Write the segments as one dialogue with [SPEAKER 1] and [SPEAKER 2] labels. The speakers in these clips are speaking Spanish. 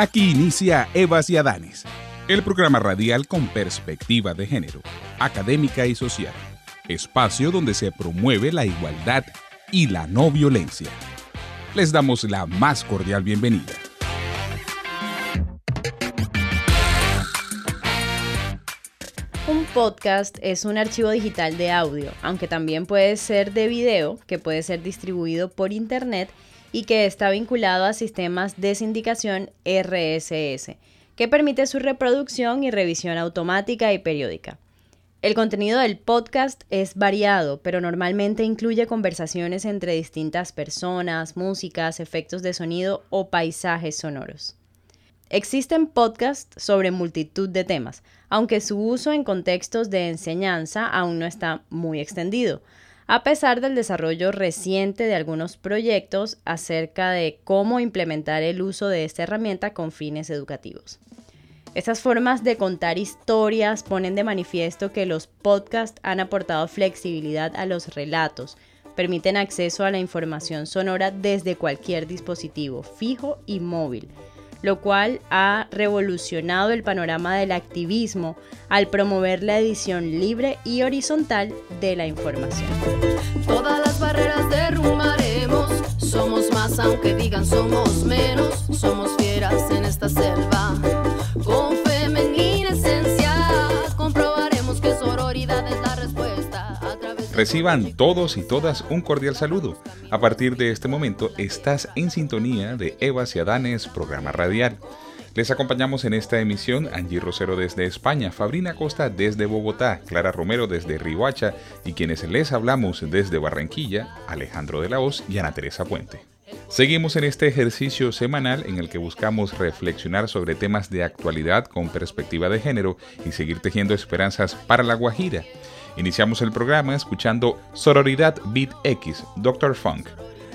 [SPEAKER 1] Aquí inicia Evas y Adanes, el programa radial con perspectiva de género, académica y social, espacio donde se promueve la igualdad y la no violencia les damos la más cordial bienvenida.
[SPEAKER 2] Un podcast es un archivo digital de audio, aunque también puede ser de video, que puede ser distribuido por Internet y que está vinculado a sistemas de sindicación RSS, que permite su reproducción y revisión automática y periódica. El contenido del podcast es variado, pero normalmente incluye conversaciones entre distintas personas, músicas, efectos de sonido o paisajes sonoros. Existen podcasts sobre multitud de temas, aunque su uso en contextos de enseñanza aún no está muy extendido, a pesar del desarrollo reciente de algunos proyectos acerca de cómo implementar el uso de esta herramienta con fines educativos. Estas formas de contar historias ponen de manifiesto que los podcasts han aportado flexibilidad a los relatos, permiten acceso a la información sonora desde cualquier dispositivo, fijo y móvil, lo cual ha revolucionado el panorama del activismo al promover la edición libre y horizontal de la información.
[SPEAKER 3] Todas las barreras derrumbaremos, somos más aunque digan somos menos, somos fieras en esta selva. Con femenina esencia comprobaremos que sororidad es la.
[SPEAKER 1] Reciban todos y todas un cordial saludo. A partir de este momento estás en sintonía de Evas y Adanes, programa radial. Les acompañamos en esta emisión Angie Rosero desde España, Fabrina Costa desde Bogotá, Clara Romero desde Rihuacha y quienes les hablamos desde Barranquilla, Alejandro de la Hoz y Ana Teresa Puente. Seguimos en este ejercicio semanal en el que buscamos reflexionar sobre temas de actualidad con perspectiva de género y seguir tejiendo esperanzas para la Guajira. Iniciamos el programa escuchando Sororidad Beat X, Dr. Funk,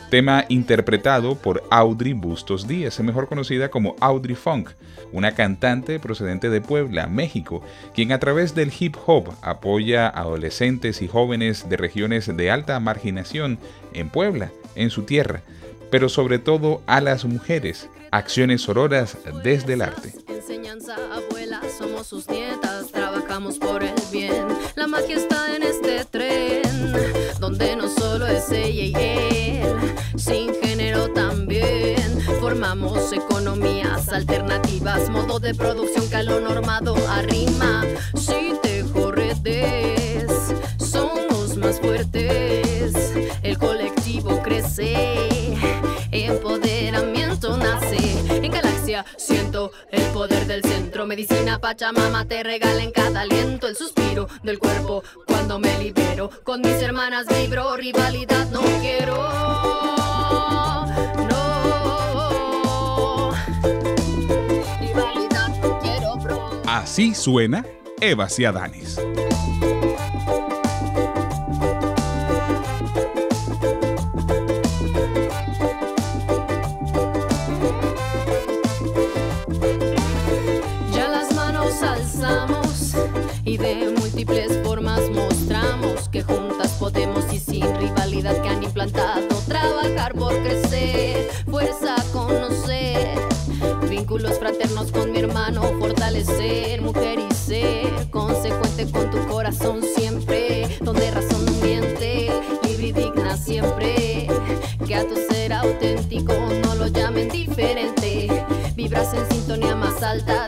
[SPEAKER 1] tema interpretado por Audrey Bustos Díaz, mejor conocida como Audrey Funk, una cantante procedente de Puebla, México, quien a través del hip hop apoya a adolescentes y jóvenes de regiones de alta marginación en Puebla, en su tierra pero sobre todo a las mujeres. Acciones sororas desde el arte.
[SPEAKER 3] Enseñanza, abuela, somos sus nietas, trabajamos por el bien. La magia está en este tren, donde no solo es ella y él, sin género también. Formamos economías alternativas, modo de producción que a lo normado arrima. Si te corretes, somos más fuertes, el colectivo crece empoderamiento nace en galaxia. Siento el poder. Medicina Pachamama te regala en cada aliento el suspiro del cuerpo cuando me libero. Con mis hermanas vibro, rivalidad no quiero. No. Rivalidad no quiero, bro.
[SPEAKER 1] Así suena Eva Ciadanes.
[SPEAKER 3] Trabajar por crecer, fuerza conocer, vínculos fraternos con mi hermano, fortalecer, mujer y ser, consecuente con tu corazón siempre, donde razón miente, libre y digna siempre, que a tu ser auténtico no lo llamen diferente, vibras en sintonía más alta,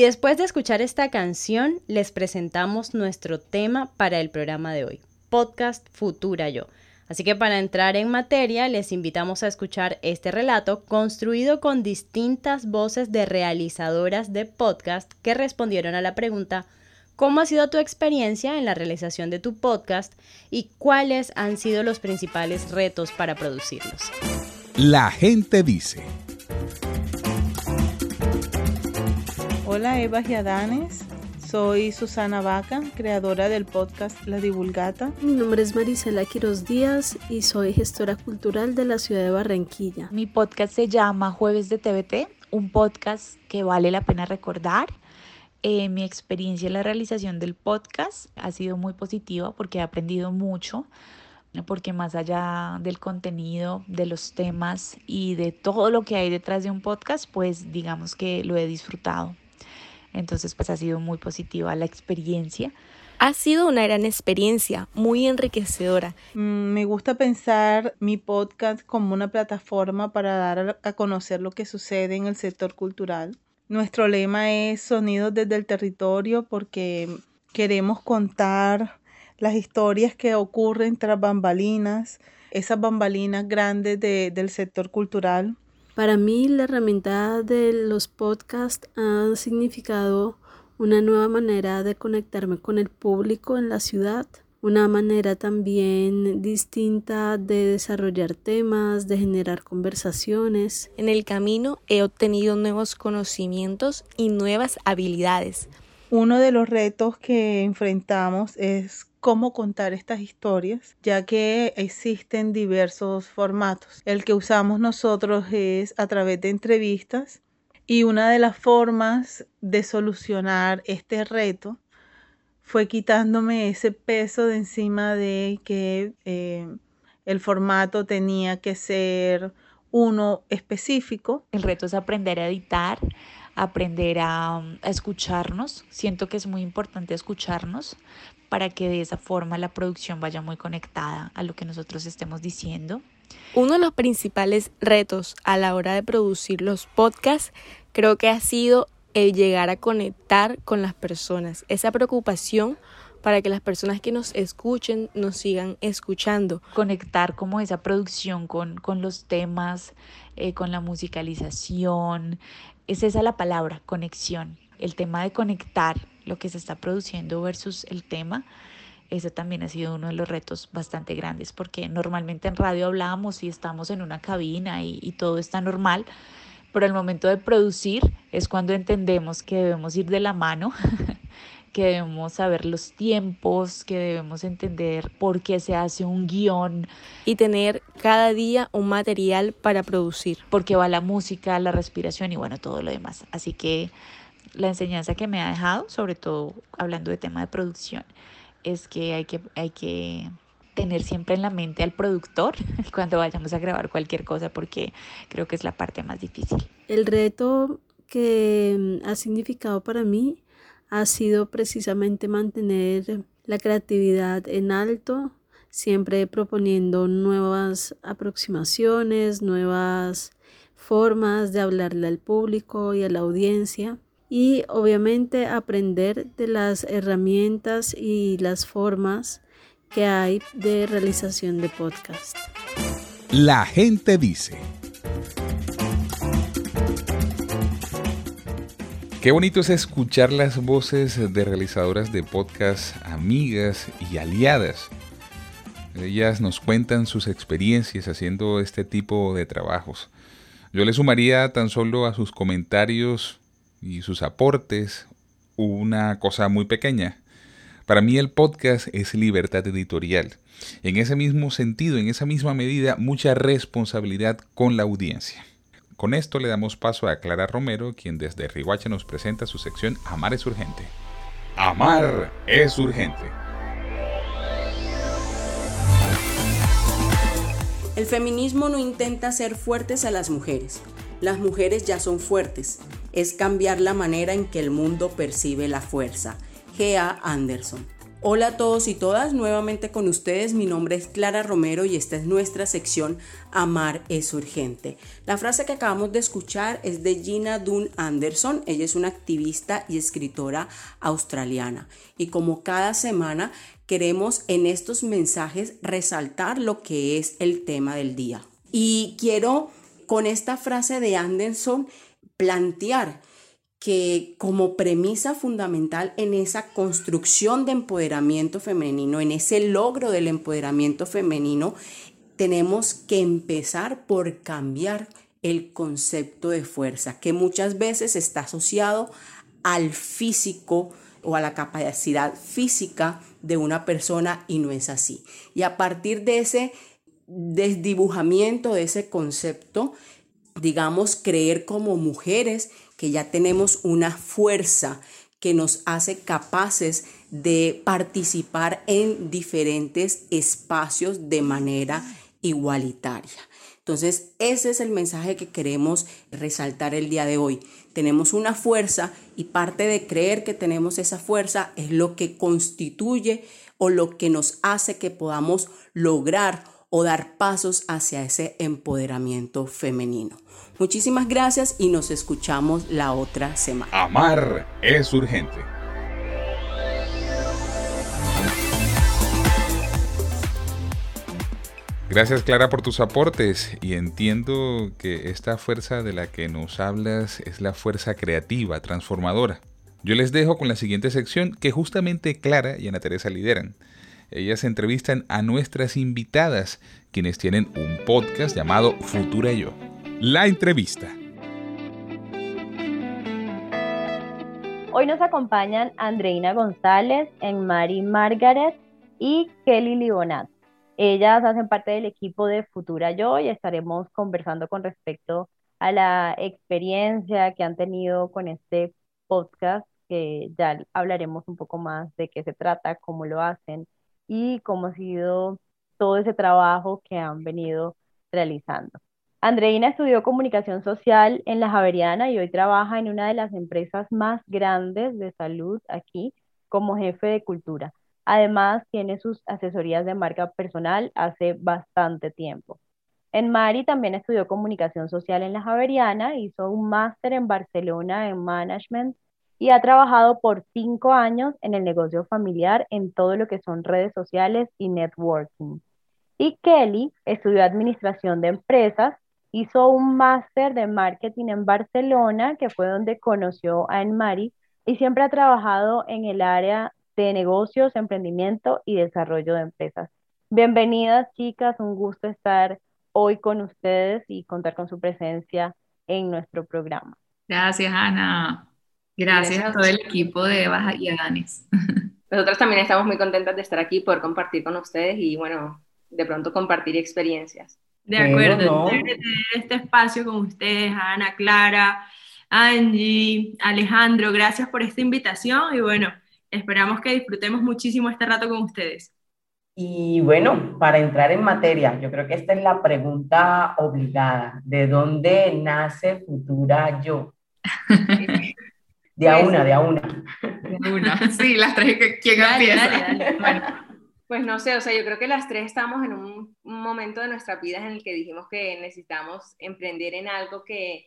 [SPEAKER 2] después de escuchar esta canción, les presentamos nuestro tema para el programa de hoy, Podcast Futura Yo. Así que para entrar en materia, les invitamos a escuchar este relato construido con distintas voces de realizadoras de podcast que respondieron a la pregunta ¿Cómo ha sido tu experiencia en la realización de tu podcast y cuáles han sido los principales retos para producirlos?
[SPEAKER 1] La gente dice.
[SPEAKER 4] Hola Eva y Adanes, soy Susana Vaca, creadora del podcast La Divulgata.
[SPEAKER 5] Mi nombre es Marisela Quiroz Díaz y soy gestora cultural de la ciudad de Barranquilla.
[SPEAKER 6] Mi podcast se llama Jueves de TVT, un podcast que vale la pena recordar. Eh, mi experiencia en la realización del podcast ha sido muy positiva porque he aprendido mucho porque más allá del contenido, de los temas y de todo lo que hay detrás de un podcast, pues digamos que lo he disfrutado. Entonces, pues ha sido muy positiva la experiencia.
[SPEAKER 7] Ha sido una gran experiencia, muy enriquecedora.
[SPEAKER 4] Mm, me gusta pensar mi podcast como una plataforma para dar a conocer lo que sucede en el sector cultural. Nuestro lema es Sonidos desde el territorio porque queremos contar las historias que ocurren tras bambalinas, esas bambalinas grandes del sector cultural
[SPEAKER 5] para mí la herramienta de los podcasts ha significado una nueva manera de conectarme con el público en la ciudad, una manera también distinta de desarrollar temas, de generar conversaciones.
[SPEAKER 7] En el camino he obtenido nuevos conocimientos y nuevas habilidades.
[SPEAKER 4] Uno de los retos que enfrentamos es cómo contar estas historias, ya que existen diversos formatos. El que usamos nosotros es a través de entrevistas y una de las formas de solucionar este reto fue quitándome ese peso de encima de que eh, el formato tenía que ser uno específico.
[SPEAKER 6] El reto es aprender a editar, aprender a, a, escucharnos. Siento que es muy importante escucharnos para que de esa forma la producción vaya muy conectada a lo que nosotros estemos diciendo.
[SPEAKER 7] Uno de los principales retos a la hora de producir los podcasts creo que ha sido el llegar a conectar con las personas, esa preocupación para que las personas que nos escuchen nos sigan escuchando.
[SPEAKER 6] Conectar como esa producción con, con los temas, eh, con la musicalización, es esa la palabra, conexión. El tema de conectar lo que se está produciendo versus el tema, ese también ha sido uno de los retos bastante grandes, porque normalmente en radio hablábamos y estamos en una cabina y, y todo está normal, pero el momento de producir es cuando entendemos que debemos ir de la mano que debemos saber los tiempos, que debemos entender por qué se hace un guion.
[SPEAKER 7] Y tener cada día un material para producir.
[SPEAKER 6] Porque va la música, la respiración y bueno, todo lo demás. Así que la enseñanza que me ha dejado, sobre todo hablando de tema de producción, es que hay que, hay que tener siempre en la mente al productor cuando vayamos a grabar cualquier cosa, porque creo que es la parte más difícil.
[SPEAKER 5] El reto que ha significado para mí ha sido precisamente mantener la creatividad en alto, siempre proponiendo nuevas aproximaciones, nuevas formas de hablarle al público y a la audiencia y obviamente aprender de las herramientas y las formas que hay de realización de podcast.
[SPEAKER 1] La gente dice. Qué bonito es escuchar las voces de realizadoras de podcast, amigas y aliadas. Ellas nos cuentan sus experiencias haciendo este tipo de trabajos. Yo le sumaría tan solo a sus comentarios y sus aportes una cosa muy pequeña. Para mí el podcast es libertad editorial. En ese mismo sentido, en esa misma medida, mucha responsabilidad con la audiencia. Con esto le damos paso a Clara Romero, quien desde Rihuacha nos presenta su sección Amar es urgente. Amar es urgente.
[SPEAKER 8] El feminismo no intenta hacer fuertes a las mujeres. Las mujeres ya son fuertes es cambiar la manera en que el mundo percibe la fuerza. G.A. Anderson. Hola a todos y todas, nuevamente con ustedes. Mi nombre es Clara Romero y esta es nuestra sección Amar es urgente. La frase que acabamos de escuchar es de Gina Dunn Anderson. Ella es una activista y escritora australiana. Y como cada semana queremos en estos mensajes resaltar lo que es el tema del día. Y quiero con esta frase de Anderson plantear que como premisa fundamental en esa construcción de empoderamiento femenino, en ese logro del empoderamiento femenino, tenemos que empezar por cambiar el concepto de fuerza, que muchas veces está asociado al físico o a la capacidad física de una persona y no es así. Y a partir de ese desdibujamiento de ese concepto, digamos, creer como mujeres que ya tenemos una fuerza que nos hace capaces de participar en diferentes espacios de manera igualitaria. Entonces, ese es el mensaje que queremos resaltar el día de hoy. Tenemos una fuerza y parte de creer que tenemos esa fuerza es lo que constituye o lo que nos hace que podamos lograr o dar pasos hacia ese empoderamiento femenino. Muchísimas gracias y nos escuchamos la otra semana.
[SPEAKER 1] Amar es urgente. Gracias Clara por tus aportes y entiendo que esta fuerza de la que nos hablas es la fuerza creativa, transformadora. Yo les dejo con la siguiente sección que justamente Clara y Ana Teresa lideran. Ellas entrevistan a nuestras invitadas, quienes tienen un podcast llamado Futura Yo. La entrevista.
[SPEAKER 2] Hoy nos acompañan Andreina González, Enmari Margaret y Kelly Libonat. Ellas hacen parte del equipo de Futura Yo y estaremos conversando con respecto a la experiencia que han tenido con este podcast, que ya hablaremos un poco más de qué se trata, cómo lo hacen y cómo ha sido todo ese trabajo que han venido realizando. Andreina estudió comunicación social en la Javeriana y hoy trabaja en una de las empresas más grandes de salud aquí como jefe de cultura. Además, tiene sus asesorías de marca personal hace bastante tiempo. En Mari también estudió comunicación social en la Javeriana, hizo un máster en Barcelona en management y ha trabajado por cinco años en el negocio familiar en todo lo que son redes sociales y networking. Y Kelly estudió administración de empresas hizo un máster de marketing en Barcelona, que fue donde conoció a Enmari, y siempre ha trabajado en el área de negocios, emprendimiento y desarrollo de empresas. Bienvenidas, chicas, un gusto estar hoy con ustedes y contar con su presencia en nuestro programa.
[SPEAKER 9] Gracias, Ana. Gracias, a todo el equipo de Baja y Adanes.
[SPEAKER 10] Nosotros también estamos muy contentas de estar aquí, por compartir con ustedes y, bueno, de pronto compartir experiencias.
[SPEAKER 9] De acuerdo, este espacio con ustedes, Ana, Clara, Angie, Alejandro, gracias por esta invitación y bueno, esperamos que disfrutemos muchísimo este rato con ustedes.
[SPEAKER 11] Y bueno, para entrar en materia, yo creo que esta es la pregunta obligada. ¿De dónde nace Futura Yo? De a una, de a una.
[SPEAKER 9] De una. Sí, las tres, ¿quién empieza?
[SPEAKER 10] Bueno, pues no sé, o sea, yo creo que las tres estamos en un, momento de nuestra vida en el que dijimos que necesitamos emprender en algo que,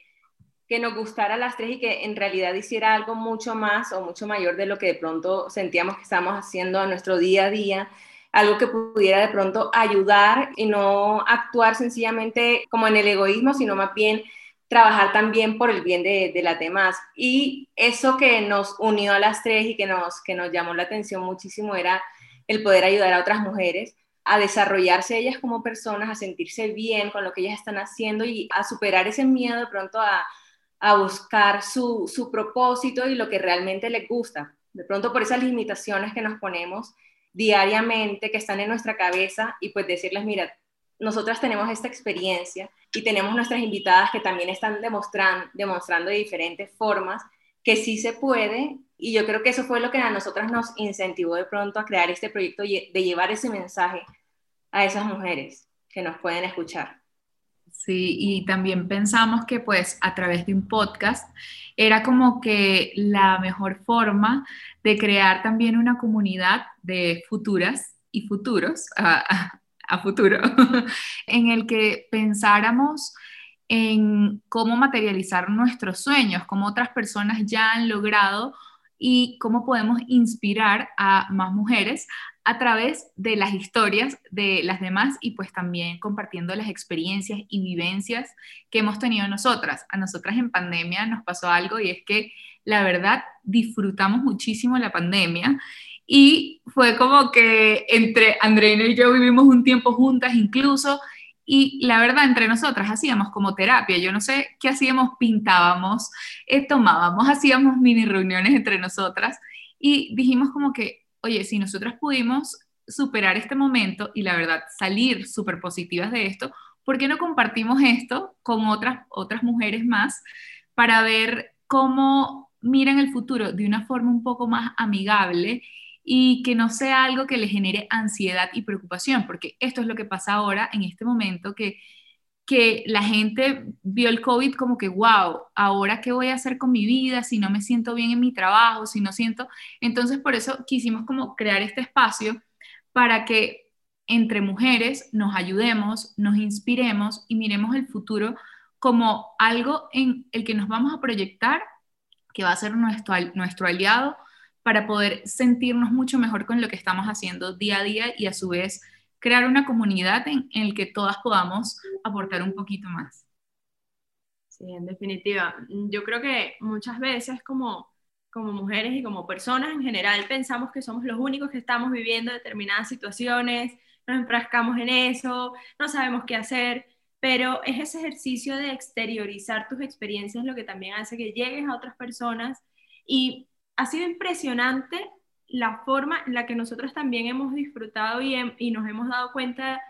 [SPEAKER 10] que nos gustara a las tres y que en realidad hiciera algo mucho más o mucho mayor de lo que de pronto sentíamos que estábamos haciendo a nuestro día a día, algo que pudiera de pronto ayudar y no actuar sencillamente como en el egoísmo, sino más bien trabajar también por el bien de, las demás. Y eso que nos unió a las tres y que nos, que nos llamó la atención muchísimo era el poder ayudar a otras mujeres a desarrollarse ellas como personas, a sentirse bien con lo que ellas están haciendo y a superar ese miedo de pronto a, buscar su, su, propósito y lo que realmente les gusta. De pronto por esas limitaciones que nos ponemos diariamente, que están en nuestra cabeza, y pues decirles, mira, nosotras tenemos esta experiencia y tenemos nuestras invitadas que también están demostrando, demostrando de diferentes formas que sí se puede y yo creo que eso fue lo que a nosotras nos incentivó de pronto a crear este proyecto de llevar ese mensaje a esas mujeres que nos pueden escuchar.
[SPEAKER 12] Sí, y también pensamos que pues a través de un podcast era como que la mejor forma de crear también una comunidad de futuras y futuros a, a futuro, en el que pensáramos en cómo materializar nuestros sueños, cómo otras personas ya han logrado y cómo podemos inspirar a más mujeres a través de las historias de las demás y pues también compartiendo las experiencias y vivencias que hemos tenido nosotras. A nosotras en pandemia nos pasó algo y es que la verdad disfrutamos muchísimo la pandemia y fue como que entre Andreina y yo vivimos un tiempo juntas incluso y la verdad, entre nosotras hacíamos como terapia. Yo no sé qué hacíamos, pintábamos, eh, tomábamos, hacíamos mini reuniones entre nosotras y dijimos como que, oye, si nosotras pudimos superar este momento y la verdad salir súper positivas de esto, ¿por qué no compartimos esto con otras, otras mujeres más para ver cómo miran el futuro de una forma un poco más amigable y que no sea algo que le genere ansiedad y preocupación, porque esto es lo que pasa ahora en este momento que que la gente vio el COVID como que, wow, ahora qué voy a hacer con mi vida si no me siento bien en mi trabajo, si no siento... Entonces, por eso quisimos como crear este espacio para que entre mujeres nos ayudemos, nos inspiremos y miremos el futuro como algo en el que nos vamos a proyectar, que va a ser nuestro, nuestro aliado para poder sentirnos mucho mejor con lo que estamos haciendo día a día y a su vez crear una comunidad en, en la que todas podamos aportar un poquito más.
[SPEAKER 9] Sí, en definitiva. Yo creo que muchas veces como, como mujeres y como personas en general pensamos que somos los únicos que estamos viviendo determinadas situaciones, nos enfrascamos en eso, no sabemos qué hacer, pero es ese ejercicio de exteriorizar tus experiencias lo que también hace que llegues a otras personas y ha sido impresionante la forma en la que nosotros también hemos disfrutado y, nos hemos dado cuenta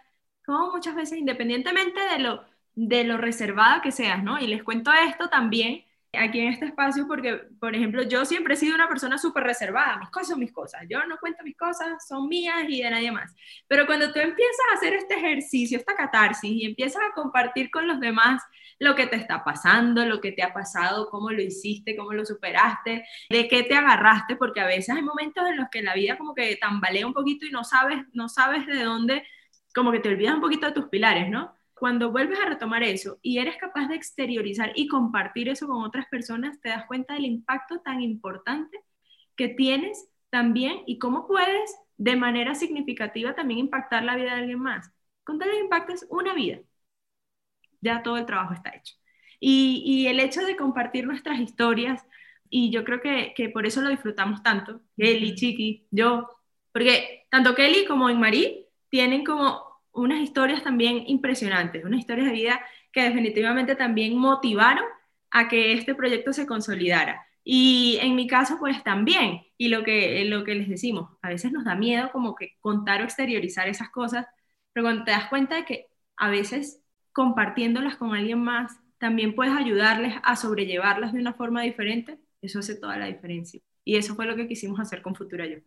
[SPEAKER 9] como muchas veces, independientemente de lo, de lo reservada que seas, ¿no? Y les cuento esto también, aquí en este espacio porque, por ejemplo, yo siempre he sido una persona súper reservada, mis cosas son mis cosas, yo no cuento mis cosas, son mías y de nadie más. Pero cuando tú empiezas a hacer este ejercicio, esta catarsis y empiezas a compartir con los demás lo que te está pasando, lo que te ha pasado, cómo lo hiciste, cómo lo superaste, de qué te agarraste, porque a veces hay momentos en los que la vida como que tambalea un poquito y no sabes, no sabes de dónde, como que te olvidas un poquito de tus pilares, ¿no? Cuando vuelves a retomar eso y eres capaz de exteriorizar y compartir eso con otras personas, te das cuenta del impacto tan importante que tienes también y cómo puedes de manera significativa también impactar la vida de alguien más. Con tal impacto una vida. Ya todo el trabajo está hecho. Y, y, el hecho de compartir nuestras historias, y yo creo que, que por eso lo disfrutamos tanto, Kelly, Chiqui, yo, porque tanto Kelly como Marí tienen como unas historias también impresionantes, unas historias de vida que definitivamente también motivaron a que este proyecto se consolidara. Y en mi caso, pues también, y lo que, lo que les decimos, a veces nos da miedo como que contar o exteriorizar esas cosas, pero cuando te das cuenta de que a veces compartiéndolas con alguien más, también puedes ayudarles a sobrellevarlas de una forma diferente, eso hace toda la diferencia. Y eso fue lo que quisimos hacer con Futura Yo.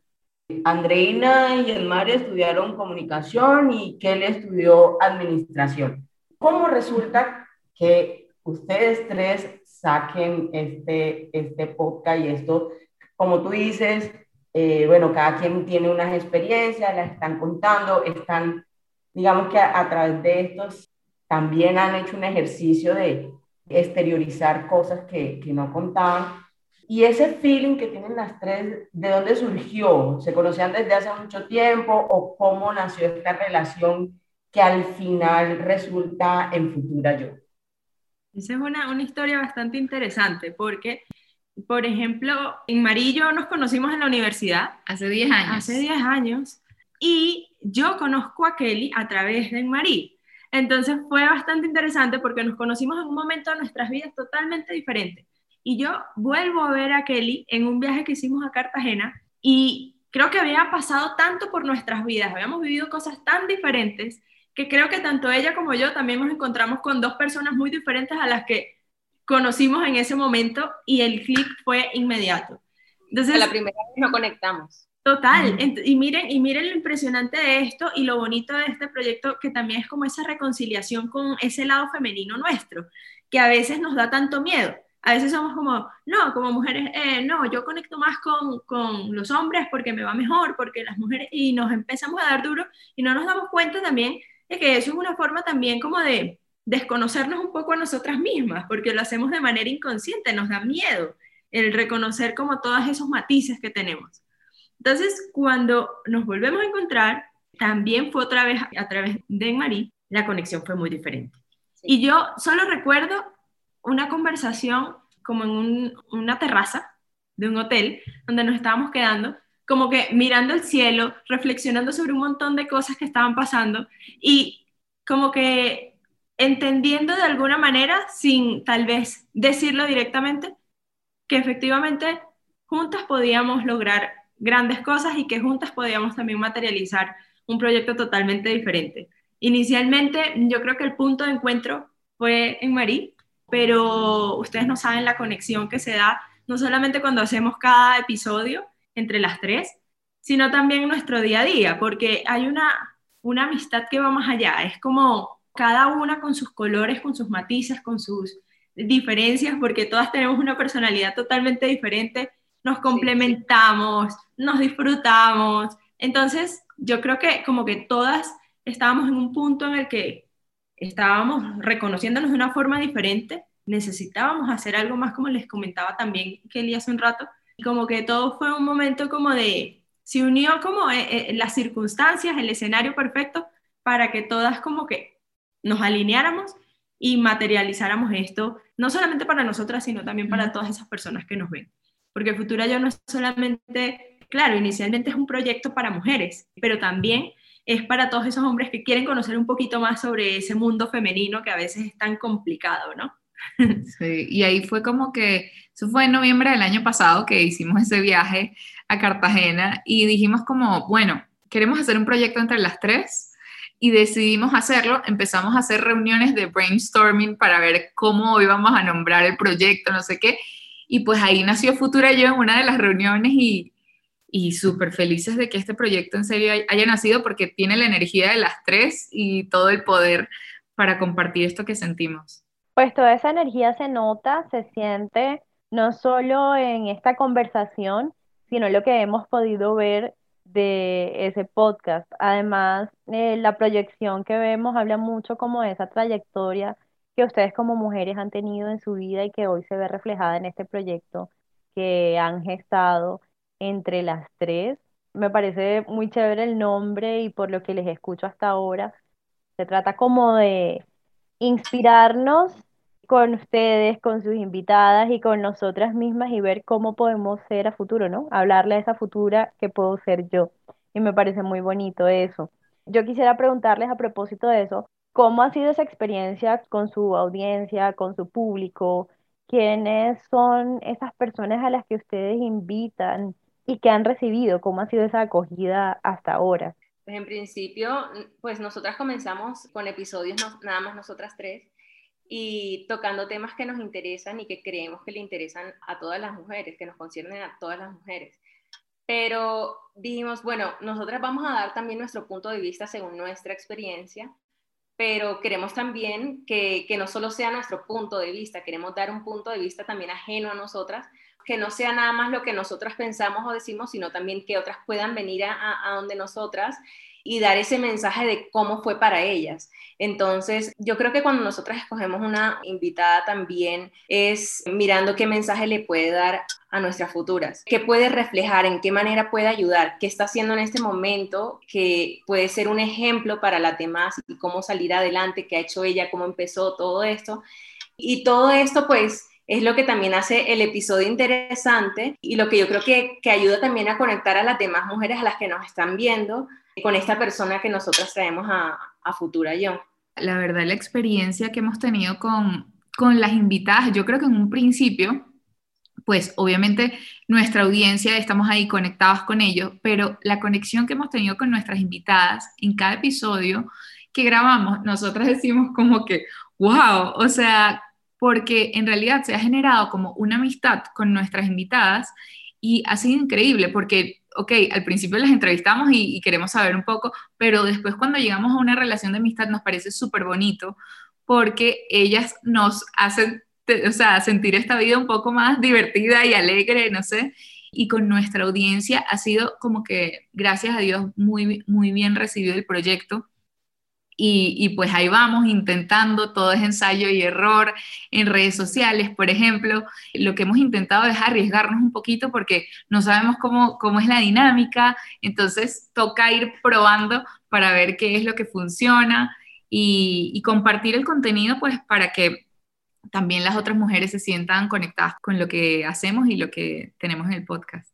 [SPEAKER 11] Andreina y Elmar estudiaron comunicación y Kelly estudió administración. ¿Cómo resulta que ustedes tres saquen este, este podcast y esto, como tú dices, eh, bueno, cada quien tiene unas experiencias, las están contando, están, digamos que a, a través de estos también han hecho un ejercicio de exteriorizar cosas que, que no contaban y ese feeling que tienen las tres, ¿de dónde surgió? ¿Se conocían desde hace mucho tiempo o cómo nació esta relación que al final resulta en Futura Yo?
[SPEAKER 9] Esa es una, una historia bastante interesante porque, por ejemplo, en Marillo nos conocimos en la universidad.
[SPEAKER 12] Hace 10 años.
[SPEAKER 9] Hace 10 años. Y yo conozco a Kelly a través de Marí. Entonces fue bastante interesante porque nos conocimos en un momento de nuestras vidas totalmente diferente. Y yo vuelvo a ver a Kelly en un viaje que hicimos a Cartagena y creo que había pasado tanto por nuestras vidas, habíamos vivido cosas tan diferentes que creo que tanto ella como yo también nos encontramos con dos personas muy diferentes a las que conocimos en ese momento y el clic fue inmediato.
[SPEAKER 10] Entonces, la primera vez no conectamos.
[SPEAKER 9] Total, y miren, y miren lo impresionante de esto y lo bonito de este proyecto, que también es como esa reconciliación con ese lado femenino nuestro, que a veces nos da tanto miedo. A veces somos como, no, como mujeres, eh, no, yo conecto más con, con, los hombres porque me va mejor, porque las mujeres, y nos empezamos a dar duro y no nos damos cuenta también de que eso es una forma también como de desconocernos un poco a nosotras mismas, porque lo hacemos de manera inconsciente, nos da miedo el reconocer como todos esos matices que tenemos. Entonces, cuando nos volvemos a encontrar, también fue otra vez a través de Marie, la conexión fue muy diferente. Y yo solo recuerdo una conversación como en una terraza de un hotel donde nos estábamos quedando, como que mirando el cielo, reflexionando sobre un montón de cosas que estaban pasando y como que entendiendo de alguna manera, sin tal vez decirlo directamente, que efectivamente juntas podíamos lograr grandes cosas y que juntas podíamos también materializar un proyecto totalmente diferente. Inicialmente, yo creo que el punto de encuentro fue en Marí, pero ustedes no saben la conexión que se da, no solamente cuando hacemos cada episodio entre las tres, sino también en nuestro día a día, porque hay una, una amistad que va más allá, es como cada una con sus colores, con sus matices, con sus diferencias, porque todas tenemos una personalidad totalmente diferente. Nos complementamos, nos disfrutamos. Entonces, yo creo que como que todas estábamos en un punto en el que estábamos reconociéndonos de una forma diferente, necesitábamos hacer algo más, como les comentaba también Kelly hace un rato, y como que todo fue un momento como de, se unió como eh, eh, las circunstancias, el escenario perfecto para que todas como que nos alineáramos y materializáramos esto, no solamente para nosotras, sino también para todas esas personas que nos ven. Porque Futura Yo no es solamente, claro, inicialmente es un proyecto para mujeres, pero también es para todos esos hombres que quieren conocer un poquito más sobre ese mundo femenino que a veces es tan complicado, ¿no?
[SPEAKER 12] Sí, y ahí fue como que, eso fue en noviembre del año pasado que hicimos ese viaje a Cartagena y dijimos como, bueno, queremos hacer un proyecto entre las tres y decidimos hacerlo, empezamos a hacer reuniones de brainstorming para ver cómo íbamos a nombrar el proyecto, no sé qué, y pues ahí nació Futura Yo en una de las reuniones y, y súper felices de que este proyecto en serio haya nacido porque tiene la energía de las tres y todo el poder para compartir esto que sentimos.
[SPEAKER 2] Pues toda esa energía se nota, se siente no solo en esta conversación, sino lo que hemos podido ver de ese podcast. Además, eh, la proyección que vemos habla mucho como de esa trayectoria que ustedes como mujeres han tenido en su vida y que hoy se ve reflejada en este proyecto que han gestado entre las tres. Me parece muy chévere el nombre y por lo que les escucho hasta ahora, se trata como de inspirarnos con ustedes, con sus invitadas y con nosotras mismas y ver cómo podemos ser a futuro, ¿no? Hablarle a esa futura que puedo ser yo. Y me parece muy bonito eso. Yo quisiera preguntarles a propósito de eso, ¿Cómo ha sido esa experiencia con su audiencia, con su público? ¿Quiénes son esas personas a las que ustedes invitan y que han recibido? ¿Cómo ha sido esa acogida hasta ahora?
[SPEAKER 10] Pues en principio, pues nosotras comenzamos con episodios nada más nosotras tres y tocando temas que nos interesan y que creemos que le interesan a todas las mujeres, que nos conciernen a todas las mujeres. Pero dijimos, bueno, nosotras vamos a dar también nuestro punto de vista según nuestra experiencia pero queremos también que, que, no solo sea nuestro punto de vista, queremos dar un punto de vista también ajeno a nosotras, que no sea nada más lo que nosotras pensamos o decimos, sino también que otras puedan venir a, a donde nosotras y dar ese mensaje de cómo fue para ellas. Entonces, yo creo que cuando nosotras escogemos una invitada también es mirando qué mensaje le puede dar a nuestras futuras, qué puede reflejar, en qué manera puede ayudar, qué está haciendo en este momento, que puede ser un ejemplo para las demás y cómo salir adelante, qué ha hecho ella, cómo empezó todo esto. Y todo esto, pues, es lo que también hace el episodio interesante y lo que yo creo que, que ayuda también a conectar a las demás mujeres a las que nos están viendo con esta persona que nosotros traemos a, a Futura Yo.
[SPEAKER 12] La verdad, la experiencia que hemos tenido con, con las invitadas, yo creo que en un principio, pues obviamente nuestra audiencia, estamos ahí conectados con ellos, pero la conexión que hemos tenido con nuestras invitadas en cada episodio que grabamos, nosotras decimos como que, wow, o sea, porque en realidad se ha generado como una amistad con nuestras invitadas y ha sido increíble porque ok, al principio las entrevistamos y, queremos saber un poco, pero después cuando llegamos a una relación de amistad nos parece súper bonito porque ellas nos hacen, o sea, sentir esta vida un poco más divertida y alegre, no sé, y con nuestra audiencia ha sido como que, gracias a Dios, muy, muy bien recibido el proyecto. Y, pues ahí vamos intentando, todo es ensayo y error en redes sociales, por ejemplo. Lo que hemos intentado es arriesgarnos un poquito porque no sabemos cómo, cómo es la dinámica, entonces toca ir probando para ver qué es lo que funciona y, y compartir el contenido pues para que también las otras mujeres se sientan conectadas con lo que hacemos y lo que tenemos en el podcast.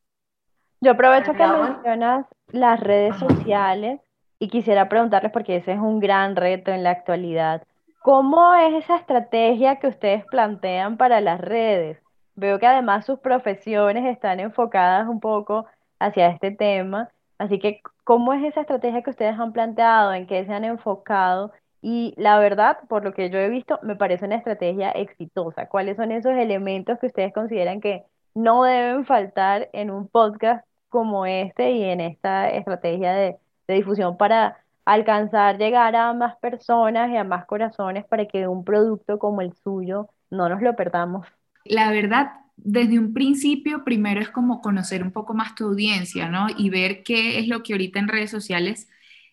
[SPEAKER 2] Yo aprovecho que mencionas las redes sociales y quisiera preguntarles, porque ese es un gran reto en la actualidad, ¿cómo es esa estrategia que ustedes plantean para las redes? Veo que además sus profesiones están enfocadas un poco hacia este tema, así que ¿cómo es esa estrategia que ustedes han planteado? ¿En qué se han enfocado? Y la verdad, por lo que yo he visto, me parece una estrategia exitosa. ¿Cuáles son esos elementos que ustedes consideran que no deben faltar en un podcast como este y en esta estrategia de, difusión para alcanzar, llegar a más personas y a más corazones para que un producto como el suyo no nos lo perdamos?
[SPEAKER 12] La verdad, desde un principio, primero es como conocer un poco más tu audiencia, ¿no? Y ver qué es lo que ahorita en redes sociales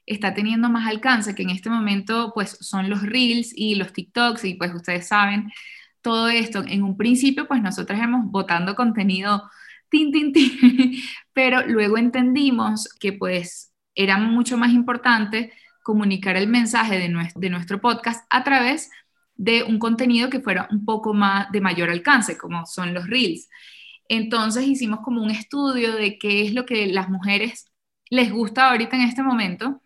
[SPEAKER 12] está teniendo más alcance, que en este momento pues son los reels y los TikToks y pues ustedes saben todo esto. En un principio pues nosotros hemos votando contenido tin, tin, tin, pero luego entendimos que pues era mucho más importante comunicar el mensaje de nuestro, podcast a través de un contenido que fuera un poco más de mayor alcance, como son los reels. Entonces hicimos como un estudio de qué es lo que las mujeres les gusta ahorita en este momento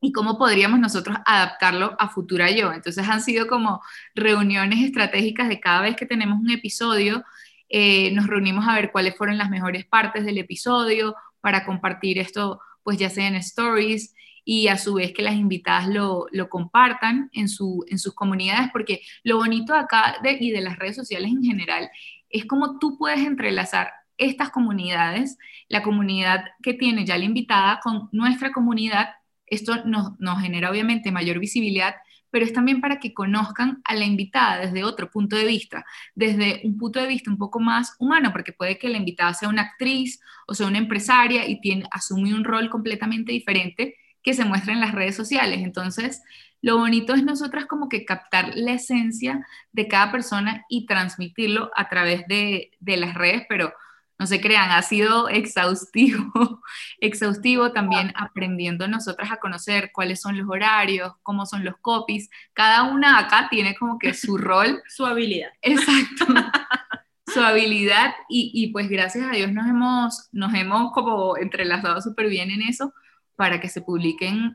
[SPEAKER 12] y cómo podríamos nosotros adaptarlo a Futura Yo. Entonces han sido como reuniones estratégicas de cada vez que tenemos un episodio, eh, nos reunimos a ver cuáles fueron las mejores partes del episodio para compartir esto, pues ya sea en stories y a su vez que las invitadas lo, compartan en, su, en sus comunidades, porque lo bonito acá y de las redes sociales en general es como tú puedes entrelazar estas comunidades, la comunidad que tiene ya la invitada con nuestra comunidad. Esto nos, genera obviamente mayor visibilidad, pero es también para que conozcan a la invitada desde otro punto de vista, desde un punto de vista un poco más humano, porque puede que la invitada sea una actriz o sea una empresaria y tiene, asume un rol completamente diferente que se muestra en las redes sociales. Entonces, lo bonito es nosotras como que captar la esencia de cada persona y transmitirlo a través de, de las redes, pero no se crean, ha sido exhaustivo, exhaustivo también aprendiendo nosotras a conocer cuáles son los horarios, cómo son los copies. Cada una acá tiene como que su rol.
[SPEAKER 9] su habilidad.
[SPEAKER 12] Exacto. su habilidad y, pues gracias a Dios nos hemos, nos hemos como entrelazado súper bien en eso para que se publiquen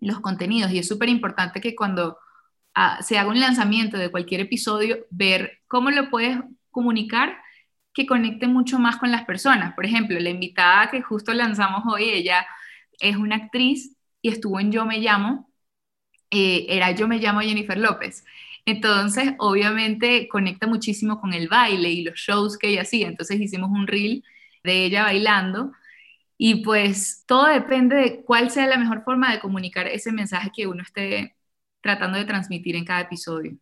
[SPEAKER 12] los contenidos y es súper importante que cuando ah, se haga un lanzamiento de cualquier episodio, ver cómo lo puedes comunicar que conecte mucho más con las personas. Por ejemplo, la invitada que justo lanzamos hoy, ella es una actriz y estuvo en Yo Me Llamo, eh, era Yo Me Llamo Jennifer López. Entonces, obviamente, conecta muchísimo con el baile y los shows que ella hacía. Entonces, hicimos un reel de ella bailando. Y pues todo depende de cuál sea la mejor forma de comunicar ese mensaje que uno esté tratando de transmitir en cada episodio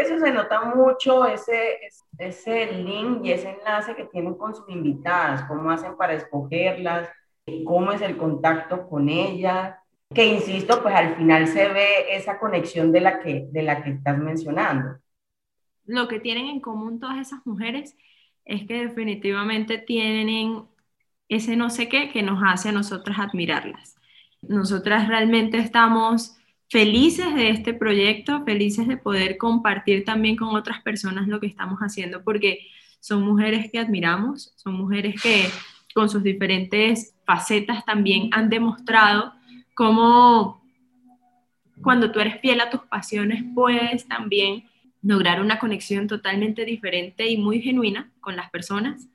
[SPEAKER 11] eso se nota mucho, ese, ese link y ese enlace que tienen con sus invitadas, cómo hacen para escogerlas, cómo es el contacto con ellas, que insisto, pues al final se ve esa conexión de la que, de la que estás mencionando.
[SPEAKER 9] Lo que tienen en común todas esas mujeres es que definitivamente tienen ese no sé qué que nos hace a nosotras admirarlas. Nosotras realmente estamos felices de este proyecto, felices de poder compartir también con otras personas lo que estamos haciendo, porque son mujeres que admiramos, son mujeres que con sus diferentes facetas también han demostrado cómo cuando tú eres fiel a tus pasiones puedes también lograr una conexión totalmente diferente y muy genuina con las personas.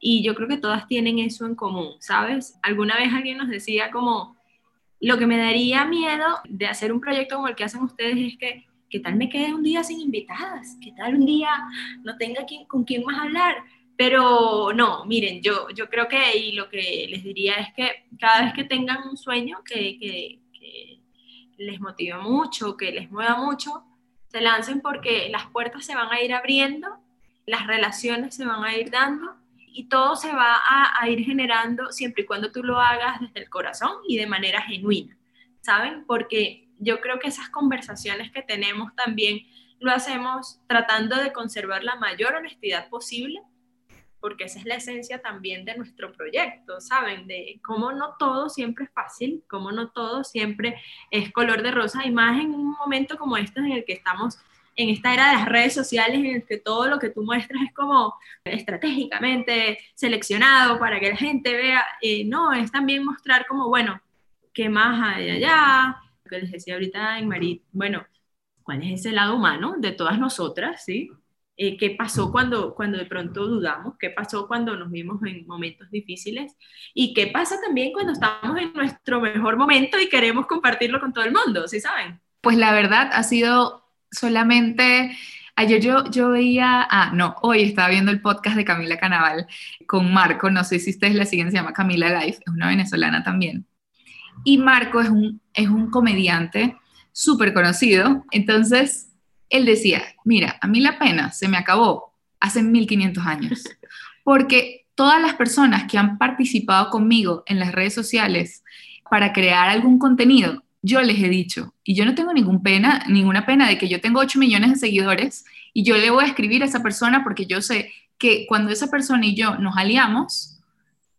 [SPEAKER 9] Y yo creo que todas tienen eso en común, ¿sabes? Alguna vez alguien nos decía como, lo que me daría miedo de hacer un proyecto como el que hacen ustedes es que, ¿qué tal me quede un día sin invitadas? ¿Qué tal un día no tenga con quién más hablar? Pero no, miren, yo, yo creo que y lo que les diría es que cada vez que tengan un sueño que, que, que les motive mucho, que les mueva mucho, se lancen porque las puertas se van a ir abriendo, las relaciones se van a ir dando y todo se va a, ir generando siempre y cuando tú lo hagas desde el corazón y de manera genuina, ¿saben? Porque yo creo que esas conversaciones que tenemos también lo hacemos tratando de conservar la mayor honestidad posible, porque esa es la esencia también de nuestro proyecto, ¿saben? De cómo no todo siempre es fácil, cómo no todo siempre es color de rosa, y más en un momento como este en el que estamos en esta era de las redes sociales en el que todo lo que tú muestras es como estratégicamente seleccionado para que la gente vea, eh, no, es también mostrar como, bueno, ¿qué más hay allá? Lo que les decía ahorita en Marit, bueno, ¿cuál es ese lado humano de todas nosotras, sí? Eh, ¿Qué pasó cuando, cuando de pronto dudamos? ¿Qué pasó cuando nos vimos en momentos difíciles? ¿Y qué pasa también cuando estamos en nuestro mejor momento y queremos compartirlo con todo el mundo, ¿sí saben?
[SPEAKER 12] Pues la verdad ha sido solamente... Ayer yo, yo veía, ah, no, hoy estaba viendo el podcast de Camila Canaval con Marco, no sé si ustedes la siguen, se llama Camila Life, es una venezolana también. Y Marco es un, es un comediante súper conocido, entonces él decía, mira, a mí la pena se me acabó hace 1500 años, porque todas las personas que han participado conmigo en las redes sociales para crear algún contenido, yo les he dicho, y yo no tengo ningún pena, ninguna pena de que yo tengo 8 millones de seguidores y yo le voy a escribir a esa persona porque yo sé que cuando esa persona y yo nos aliamos,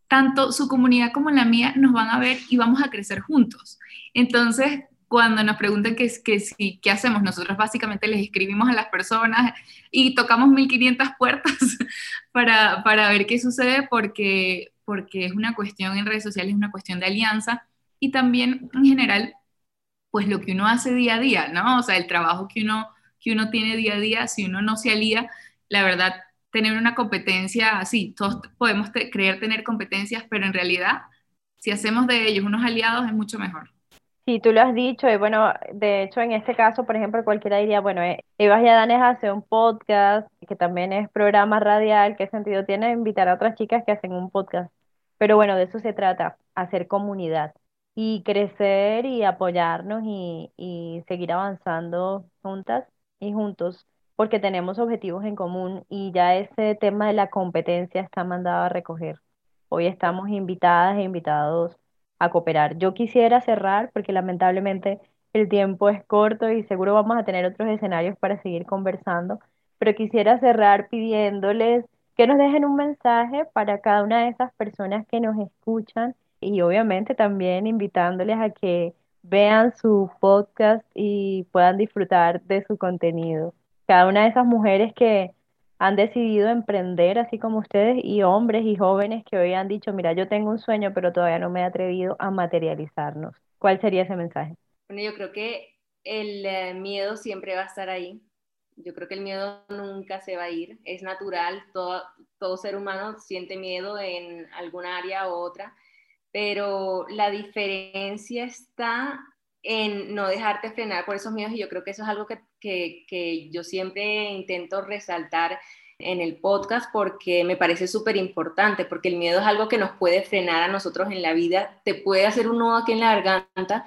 [SPEAKER 12] tanto su comunidad como la mía nos van a ver y vamos a crecer juntos. Entonces, cuando nos preguntan qué, qué, qué hacemos, nosotros básicamente les escribimos a las personas y tocamos 1500 puertas para, para ver qué sucede porque, porque es una cuestión en redes sociales, es una cuestión de alianza y también en general pues lo que uno hace día a día, ¿no? O sea, el trabajo que uno, que uno tiene día a día, si uno no se alía, la verdad, tener una competencia, sí, todos podemos creer tener competencias, pero en realidad, si hacemos de ellos unos aliados, es mucho mejor.
[SPEAKER 2] Sí, tú lo has dicho, y bueno, de hecho en este caso, por ejemplo, cualquiera diría, bueno, eh, Eva Yadanes hace un podcast, que también es programa radial, ¿qué sentido tiene invitar a otras chicas que hacen un podcast? Pero bueno, de eso se trata, hacer comunidad y crecer y apoyarnos y, y seguir avanzando juntas y juntos porque tenemos objetivos en común y ya ese tema de la competencia está mandado a recoger. Hoy estamos invitadas e invitados a cooperar. Yo quisiera cerrar porque lamentablemente el tiempo es corto y seguro vamos a tener otros escenarios para seguir conversando, pero quisiera cerrar pidiéndoles que nos dejen un mensaje para cada una de esas personas que nos escuchan y obviamente también invitándoles a que vean su podcast y puedan disfrutar de su contenido. Cada una de esas mujeres que han decidido emprender, así como ustedes, y hombres y jóvenes que hoy han dicho, mira, yo tengo un sueño, pero todavía no me he atrevido a materializarnos. ¿Cuál sería ese mensaje?
[SPEAKER 10] Bueno, yo creo que el eh, miedo siempre va a estar ahí. Yo creo que el miedo nunca se va a ir. Es natural, todo, todo ser humano siente miedo en alguna área u otra pero la diferencia está en no dejarte frenar por esos miedos y yo creo que eso es algo que, que, yo siempre intento resaltar en el podcast porque me parece súper importante, porque el miedo es algo que nos puede frenar a nosotros en la vida, te puede hacer un nudo aquí en la garganta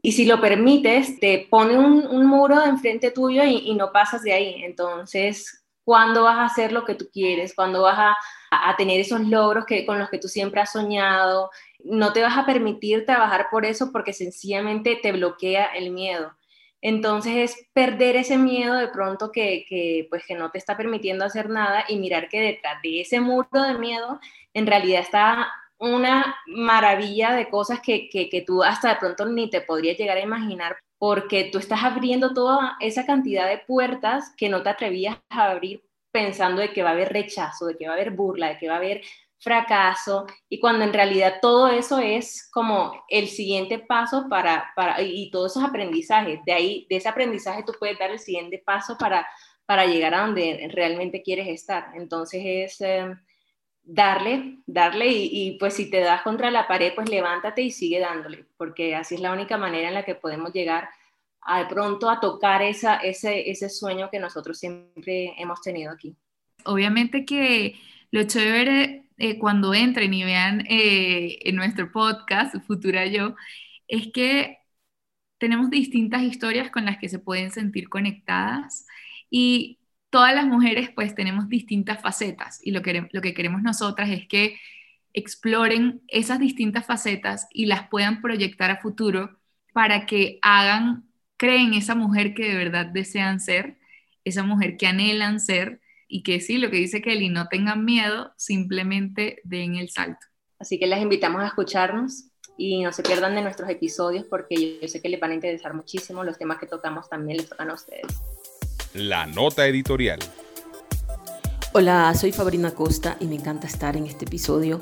[SPEAKER 10] y si lo permites, te pone un, un muro enfrente tuyo y, no pasas de ahí. Entonces, ¿cuándo vas a hacer lo que tú quieres? ¿Cuándo vas a, a tener esos logros que, con los que tú siempre has soñado? no te vas a permitir trabajar por eso porque sencillamente te bloquea el miedo. Entonces es perder ese miedo de pronto que, pues, que no te está permitiendo hacer nada y mirar que detrás de ese muro de miedo en realidad está una maravilla de cosas que, que, tú hasta de pronto ni te podrías llegar a imaginar porque tú estás abriendo toda esa cantidad de puertas que no te atrevías a abrir pensando de que va a haber rechazo, de que va a haber burla, de que va a haber fracaso, y cuando en realidad todo eso es como el siguiente paso para, para y todos esos aprendizajes, de ahí, de ese aprendizaje tú puedes dar el siguiente paso para, para llegar a donde realmente quieres estar. Entonces es eh, darle, darle y, pues si te das contra la pared, pues levántate y sigue dándole, porque así es la única manera en la que podemos llegar a, de pronto a tocar esa, ese, ese sueño que nosotros siempre hemos tenido aquí.
[SPEAKER 12] Obviamente que Lo chévere eh, cuando entren y vean eh, en nuestro podcast, Futura Yo, es que tenemos distintas historias con las que se pueden sentir conectadas y todas las mujeres pues tenemos distintas facetas y lo que, lo que queremos nosotras es que exploren esas distintas facetas y las puedan proyectar a futuro para que hagan, creen esa mujer que de verdad desean ser, esa mujer que anhelan ser y que sí, lo que dice Kelly, no tengan miedo, simplemente den el salto.
[SPEAKER 10] Así que les invitamos a escucharnos y no se pierdan de nuestros episodios porque yo sé que les van a interesar muchísimo, los temas que tocamos también les tocan a ustedes.
[SPEAKER 1] La nota editorial.
[SPEAKER 13] Hola, soy Fabrina Costa y me encanta estar en este episodio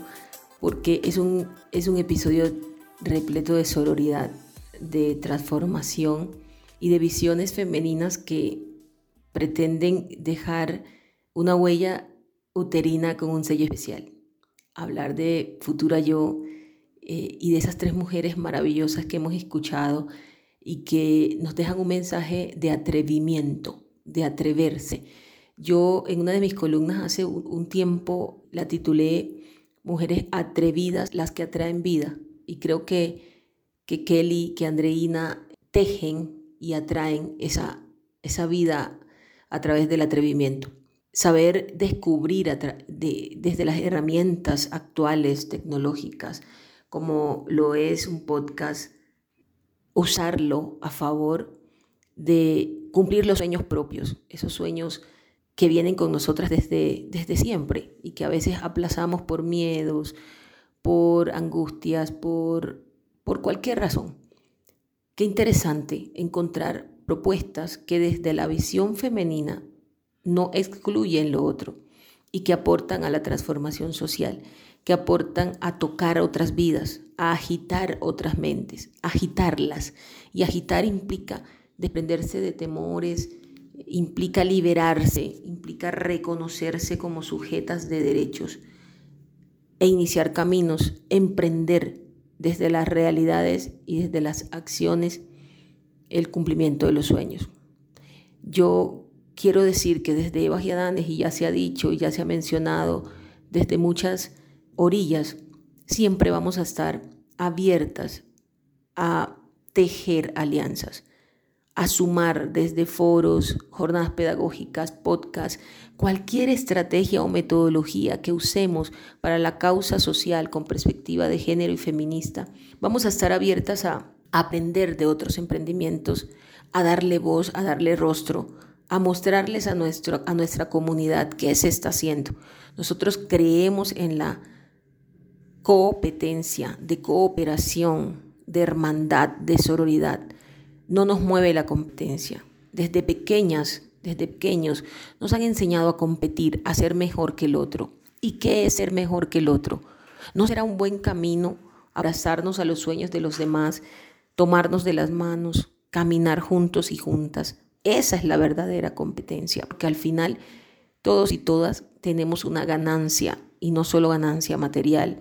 [SPEAKER 13] porque es un, es un episodio repleto de sororidad, de transformación y de visiones femeninas que pretenden dejar una huella uterina con un sello especial. Hablar de futura yo eh, y de esas tres mujeres maravillosas que hemos escuchado y que nos dejan un mensaje de atrevimiento, de atreverse. Yo en una de mis columnas hace un tiempo la titulé Mujeres atrevidas, las que atraen vida. Y creo que, que Kelly, que Andreina tejen y atraen esa, esa vida a través del atrevimiento. Saber descubrir desde las herramientas actuales tecnológicas, como lo es un podcast, usarlo a favor de cumplir los sueños propios, esos sueños que vienen con nosotras desde, desde siempre y que a veces aplazamos por miedos, por angustias, por, por cualquier razón. Qué interesante encontrar propuestas que desde la visión femenina no excluyen lo otro y que aportan a la transformación social que aportan a tocar otras vidas, a agitar otras mentes, agitarlas. Y agitar implica desprenderse de temores, implica liberarse, implica reconocerse como sujetas de derechos e iniciar caminos, emprender desde las realidades y desde las acciones el cumplimiento de los sueños. Yo quiero decir que desde Eva y y ya se ha dicho y ya se ha mencionado desde muchas orillas, siempre vamos a estar abiertas a tejer alianzas, a sumar desde foros, jornadas pedagógicas, podcasts, cualquier estrategia o metodología que usemos para la causa social con perspectiva de género y feminista. Vamos a estar abiertas a aprender de otros emprendimientos, a darle voz, a darle rostro, a mostrarles a, nuestro, a nuestra comunidad qué se está haciendo. Nosotros creemos en la competencia, de cooperación, de hermandad, de sororidad. No nos mueve la competencia. Desde pequeñas, desde pequeños, nos han enseñado a competir, a ser mejor que el otro. ¿Y qué es ser mejor que el otro? ¿No será un buen camino abrazarnos a los sueños de los demás, tomarnos de las manos, caminar juntos y juntas? Esa es la verdadera competencia, porque al final todos y todas tenemos una ganancia, y no solo ganancia material,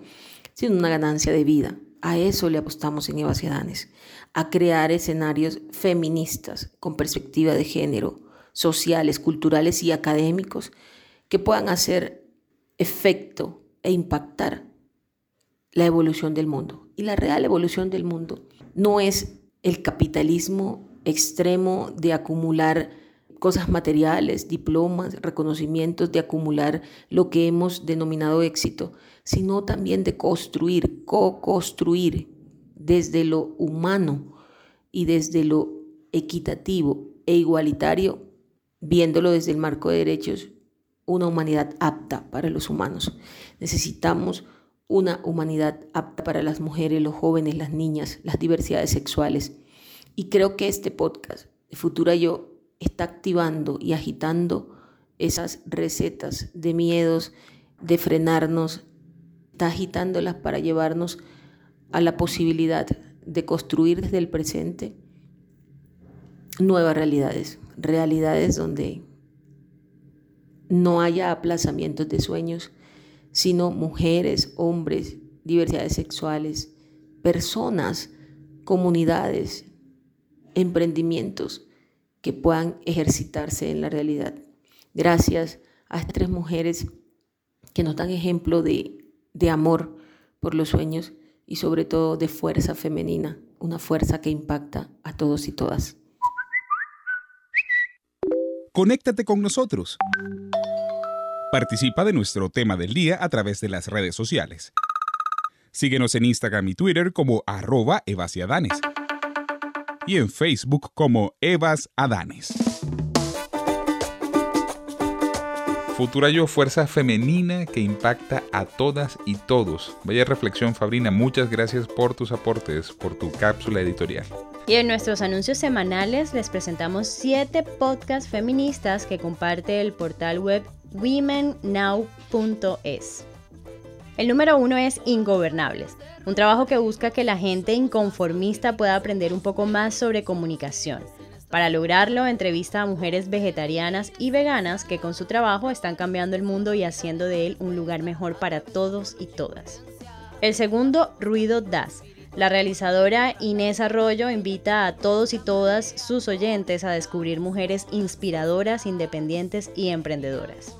[SPEAKER 13] sino una ganancia de vida. A eso le apostamos en Eva Danes, a crear escenarios feministas con perspectiva de género, sociales, culturales y académicos que puedan hacer efecto e impactar la evolución del mundo. Y la real evolución del mundo no es el capitalismo extremo de acumular cosas materiales, diplomas, reconocimientos, de acumular lo que hemos denominado éxito, sino también de construir, co-construir desde lo humano y desde lo equitativo e igualitario, viéndolo desde el marco de derechos, una humanidad apta para los humanos. Necesitamos una humanidad apta para las mujeres, los jóvenes, las niñas, las diversidades sexuales. Y creo que este podcast Futura Yo está activando y agitando esas recetas de miedos, de frenarnos, está agitándolas para llevarnos a la posibilidad de construir desde el presente nuevas realidades, realidades donde no haya aplazamientos de sueños, sino mujeres, hombres, diversidades sexuales, personas, comunidades, emprendimientos que puedan ejercitarse en la realidad. Gracias a estas tres mujeres que nos dan ejemplo de, de amor por los sueños y sobre todo de fuerza femenina, una fuerza que impacta a todos y todas.
[SPEAKER 1] Conéctate con nosotros. Participa de nuestro tema del día a través de las redes sociales. Síguenos en Instagram y Twitter como arroba evasiadanes y en Facebook como Evas Adanes. Futura Yo, fuerza femenina que impacta a todas y todos. Vaya reflexión, Fabrina. Muchas gracias por tus aportes, por tu cápsula editorial.
[SPEAKER 2] Y en nuestros anuncios semanales les presentamos siete podcasts feministas que comparte el portal web womennow.es. El número uno es Ingobernables, un trabajo que busca que la gente inconformista pueda aprender un poco más sobre comunicación. Para lograrlo, entrevista a mujeres vegetarianas y veganas que con su trabajo están cambiando el mundo y haciendo de él un lugar mejor para todos y todas. El segundo, Ruido Das, la realizadora Inés Arroyo invita a todos y todas sus oyentes a descubrir mujeres inspiradoras, independientes y emprendedoras.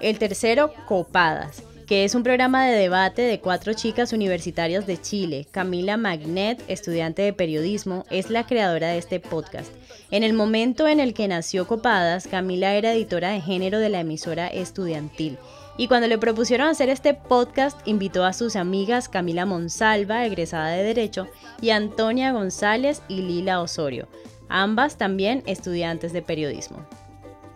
[SPEAKER 2] El tercero, Copadas, que es un programa de debate de cuatro chicas universitarias de Chile. Camila Magnet, estudiante de periodismo, es la creadora de este podcast. En el momento en el que nació Copadas, Camila era editora de género de la emisora estudiantil y cuando le propusieron hacer este podcast, invitó a sus amigas Camila Monsalva, egresada de Derecho, y Antonia González y Lila Osorio, ambas también estudiantes de periodismo.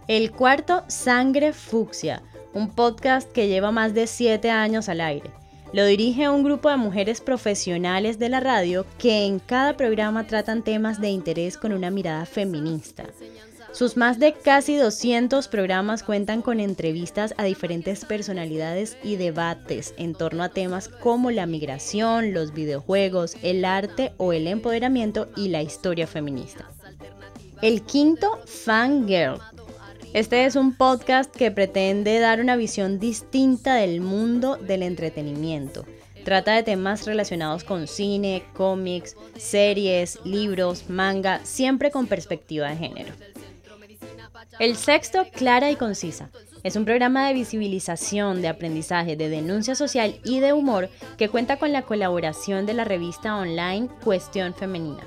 [SPEAKER 2] El cuarto, Sangre Fucsia, un podcast que lleva más de siete años al aire. Lo dirige un grupo de mujeres profesionales de la radio que en cada programa tratan temas de interés con una mirada feminista. Sus más de casi 200 programas cuentan con entrevistas a diferentes personalidades y debates en torno a temas como la migración, los videojuegos, el arte o el empoderamiento y la historia feminista. El quinto, Fangirl. Este es un podcast que pretende dar una visión distinta del mundo del entretenimiento. Trata de temas relacionados con cine, cómics, series, libros, manga, siempre con perspectiva de género. El sexto, clara y concisa. Es un programa de visibilización, de aprendizaje, de denuncia social y de humor que cuenta con la colaboración de la revista online Cuestión Femenina.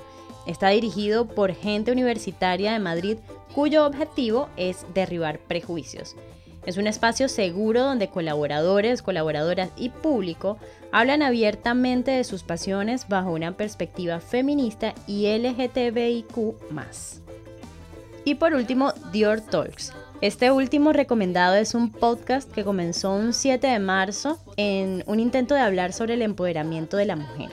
[SPEAKER 2] Está dirigido por gente universitaria de Madrid cuyo objetivo es derribar prejuicios. Es un espacio seguro donde colaboradores, colaboradoras y público hablan abiertamente de sus pasiones bajo una perspectiva feminista y LGTBIQ. Y por último, Dior Talks. Este último recomendado es un podcast que comenzó un 7 de marzo en un intento de hablar sobre el empoderamiento de la mujer.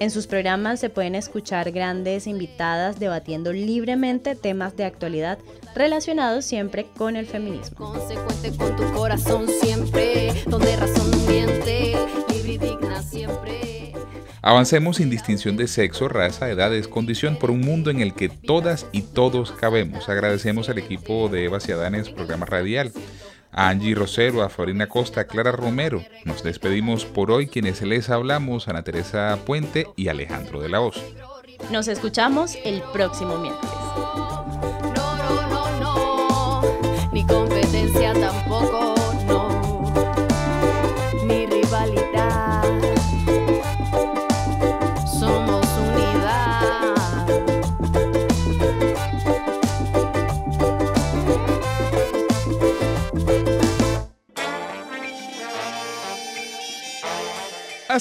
[SPEAKER 2] En sus programas se pueden escuchar grandes invitadas debatiendo libremente temas de actualidad relacionados siempre con el feminismo.
[SPEAKER 3] Consecuente con tu corazón siempre, donde razón miente, libre y digna siempre.
[SPEAKER 1] Avancemos sin distinción de sexo, raza, edades, condición por un mundo en el que todas y todos cabemos. Agradecemos al equipo de Eva Ciadanes, programa radial, a Angie Rosero, a Fabrina Costa, a Clara Romero. Nos despedimos por hoy quienes les hablamos, Ana Teresa Puente y Alejandro de la Hoz.
[SPEAKER 2] Nos escuchamos el próximo miércoles.